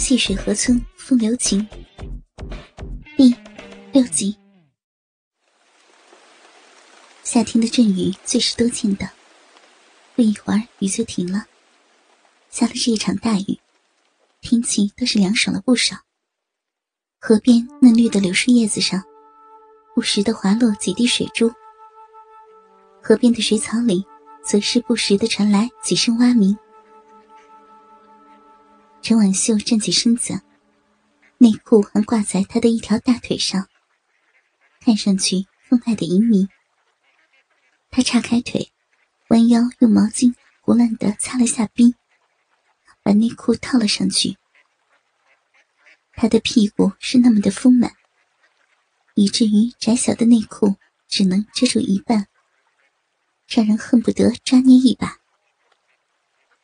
细水河村，风流情。第六集。夏天的阵雨最是多见的，不一会儿雨就停了。下了这一场大雨，天气倒是凉爽了不少。河边嫩绿的柳树叶子上，不时的滑落几滴水珠。河边的水草里，则是不时的传来几声蛙鸣。陈婉秀站起身子，内裤还挂在她的一条大腿上，看上去分外的淫靡。她叉开腿，弯腰用毛巾胡乱的擦了下冰，把内裤套了上去。她的屁股是那么的丰满，以至于窄小的内裤只能遮住一半，让人恨不得抓捏一把。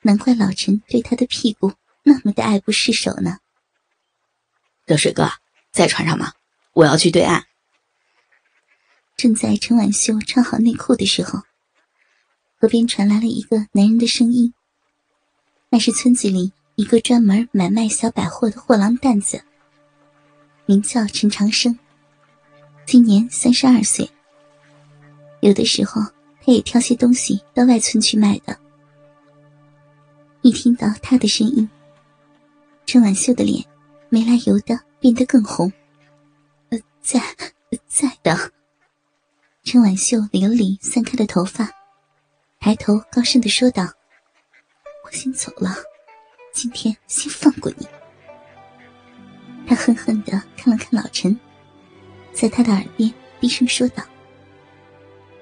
难怪老陈对她的屁股。那么的爱不释手呢。热水哥在船上吗？我要去对岸。正在陈婉秀穿好内裤的时候，河边传来了一个男人的声音。那是村子里一个专门买卖小百货的货郎担子，名叫陈长生，今年三十二岁。有的时候他也挑些东西到外村去卖的。一听到他的声音。陈婉秀的脸没来由的变得更红。呃，在，在的。陈婉秀理了理散开的头发，抬头高声的说道：“我先走了，今天先放过你。”他恨恨的看了看老陈，在他的耳边低声说道，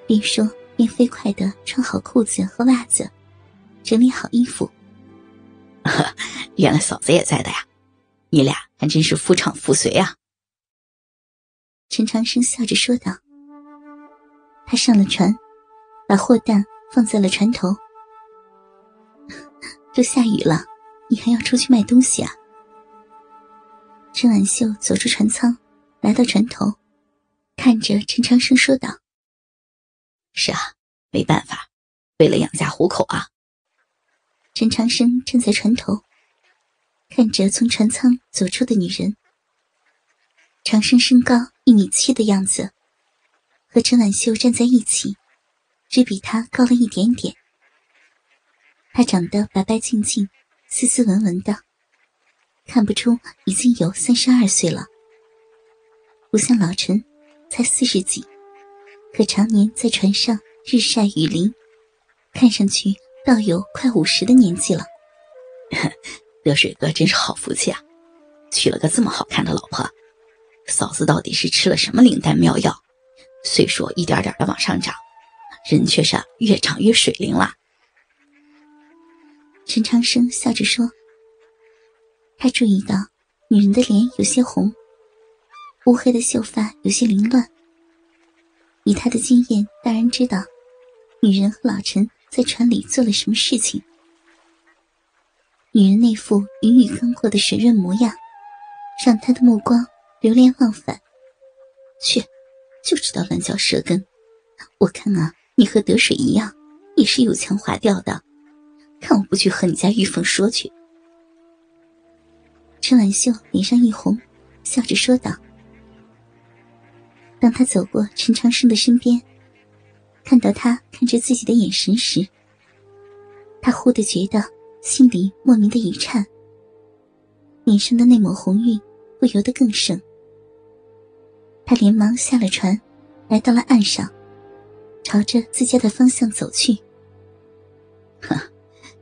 边说边飞快的穿好裤子和袜子，整理好衣服。原来嫂子也在的呀，你俩还真是夫唱妇随啊！陈长生笑着说道。他上了船，把货担放在了船头。都下雨了，你还要出去卖东西啊？陈婉秀走出船舱，来到船头，看着陈长生说道：“是啊，没办法，为了养家糊口啊。”陈长生站在船头，看着从船舱走出的女人。长生身高一米七的样子，和陈婉秀站在一起，只比她高了一点点。她长得白白净净、斯斯文文的，看不出已经有三十二岁了。不像老陈，才四十几，可常年在船上日晒雨淋，看上去。倒有快五十的年纪了，热水哥真是好福气啊，娶了个这么好看的老婆。嫂子到底是吃了什么灵丹妙药，岁数一点点的往上涨，人却是越长越水灵了。陈长生笑着说：“他注意到女人的脸有些红，乌黑的秀发有些凌乱。以他的经验，当然知道女人和老陈。”在船里做了什么事情？女人那副云雨刚过的水润模样，让他的目光流连忘返。去，就知道乱嚼舌根。我看啊，你和得水一样，也是有腔滑调的。看我不去和你家玉凤说去。陈婉秀脸上一红，笑着说道：“当他走过陈长生的身边。”看到他看着自己的眼神时，他忽地觉得心里莫名的一颤，脸上的那抹红晕不由得更盛。他连忙下了船，来到了岸上，朝着自家的方向走去。哼，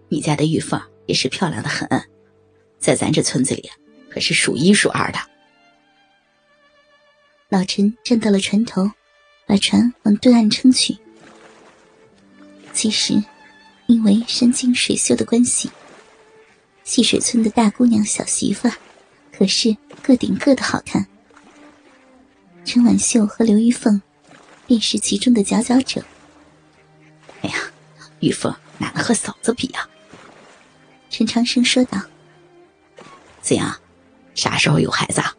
你家的玉凤也是漂亮的很，在咱这村子里可是数一数二的。老陈站到了船头，把船往对岸撑去。其实，因为山清水秀的关系，细水村的大姑娘、小媳妇，可是个顶个的好看。陈婉秀和刘玉凤，便是其中的佼佼者。哎呀，玉凤哪能和嫂子比啊？陈长生说道：“怎样，啥时候有孩子啊？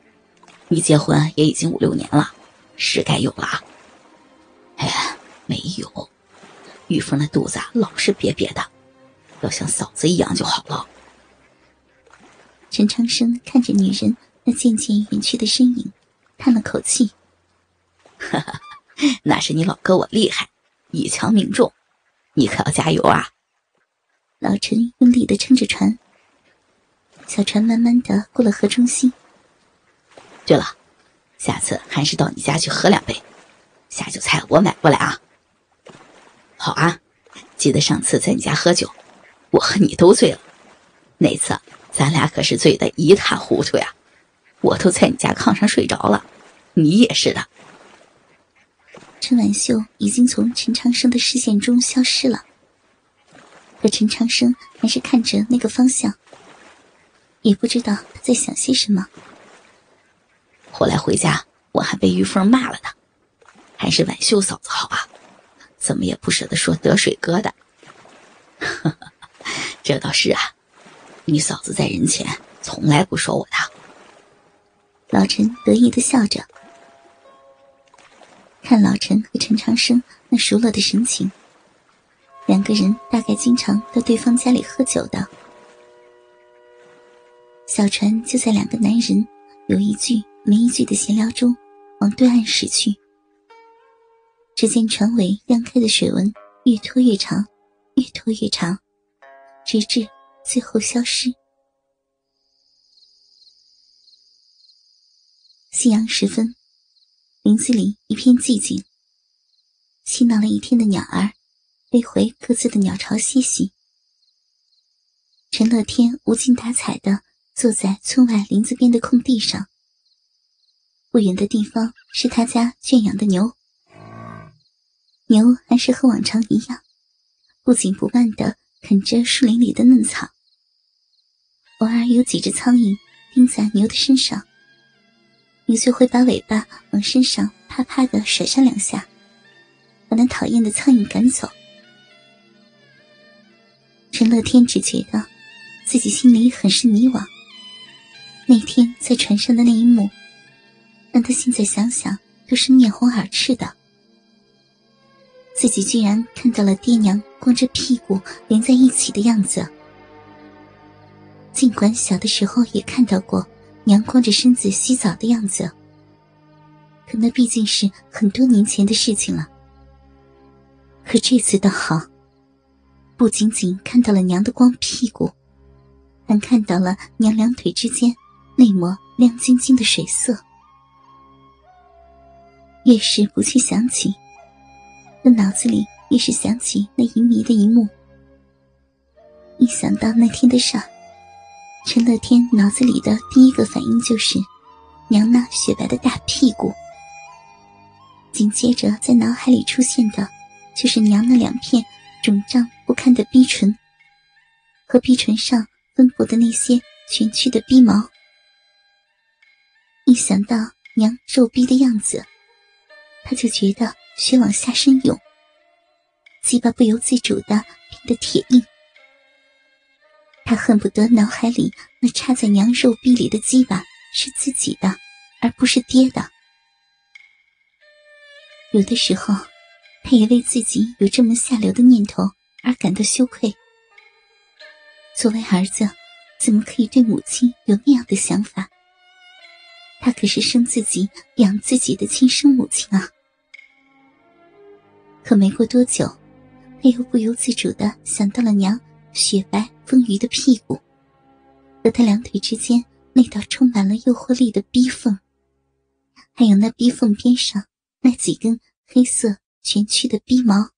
你结婚也已经五六年了，是该有了。”哎，玉凤的肚子老是瘪瘪的，要像嫂子一样就好了。陈长生看着女人那渐渐远去的身影，叹了口气：“哈哈，那是你老哥我厉害，一枪命中，你可要加油啊！”老陈用力的撑着船，小船慢慢的过了河中心。对了，下次还是到你家去喝两杯，下酒菜我买过来啊。好啊，记得上次在你家喝酒，我和你都醉了，那次咱俩可是醉得一塌糊涂呀，我都在你家炕上睡着了，你也是的。陈婉秀已经从陈长生的视线中消失了。可陈长生还是看着那个方向，也不知道他在想些什么。后来回家，我还被玉凤骂了呢，还是婉秀嫂子好啊，怎么也不舍得说得水哥的。这倒是啊，你嫂子在人前从来不说我的。老陈得意的笑着，看老陈和陈长生那熟络的神情。两个人大概经常到对方家里喝酒的。小船就在两个男人有一句没一句的闲聊中，往对岸驶去。只见船尾漾开的水纹越拖越长，越拖越长，直至最后消失。夕阳时分，林子里一片寂静。嬉闹了一天的鸟儿。飞回各自的鸟巢歇息。陈乐天无精打采的坐在村外林子边的空地上。不远的地方是他家圈养的牛，牛还是和往常一样，不紧不慢的啃着树林里的嫩草。偶尔有几只苍蝇叮在牛的身上，牛就会把尾巴往身上啪啪的甩上两下，把那讨厌的苍蝇赶走。陈乐天只觉得自己心里很是迷惘。那天在船上的那一幕，让他现在想想都是面红耳赤的。自己居然看到了爹娘光着屁股连在一起的样子。尽管小的时候也看到过娘光着身子洗澡的样子，可那毕竟是很多年前的事情了。可这次倒好。不仅仅看到了娘的光屁股，还看到了娘两腿之间那抹亮晶晶的水色。越是不去想起，那脑子里越是想起那淫迷的一幕。一想到那天的事，陈乐天脑子里的第一个反应就是娘那雪白的大屁股。紧接着在脑海里出现的，就是娘那两片。肿胀不堪的逼唇，和逼唇上分布的那些蜷曲的逼毛，一想到娘皱逼的样子，他就觉得血往下身涌，鸡巴不由自主的变得铁硬。他恨不得脑海里那插在娘肉壁里的鸡巴是自己的，而不是爹的。有的时候。他也为自己有这么下流的念头而感到羞愧。作为儿子，怎么可以对母亲有那样的想法？他可是生自己、养自己的亲生母亲啊！可没过多久，他又不由自主的想到了娘雪白丰腴的屁股，和他两腿之间那道充满了诱惑力的逼缝，还有那逼缝边上那几根黑色。蜷曲的逼毛。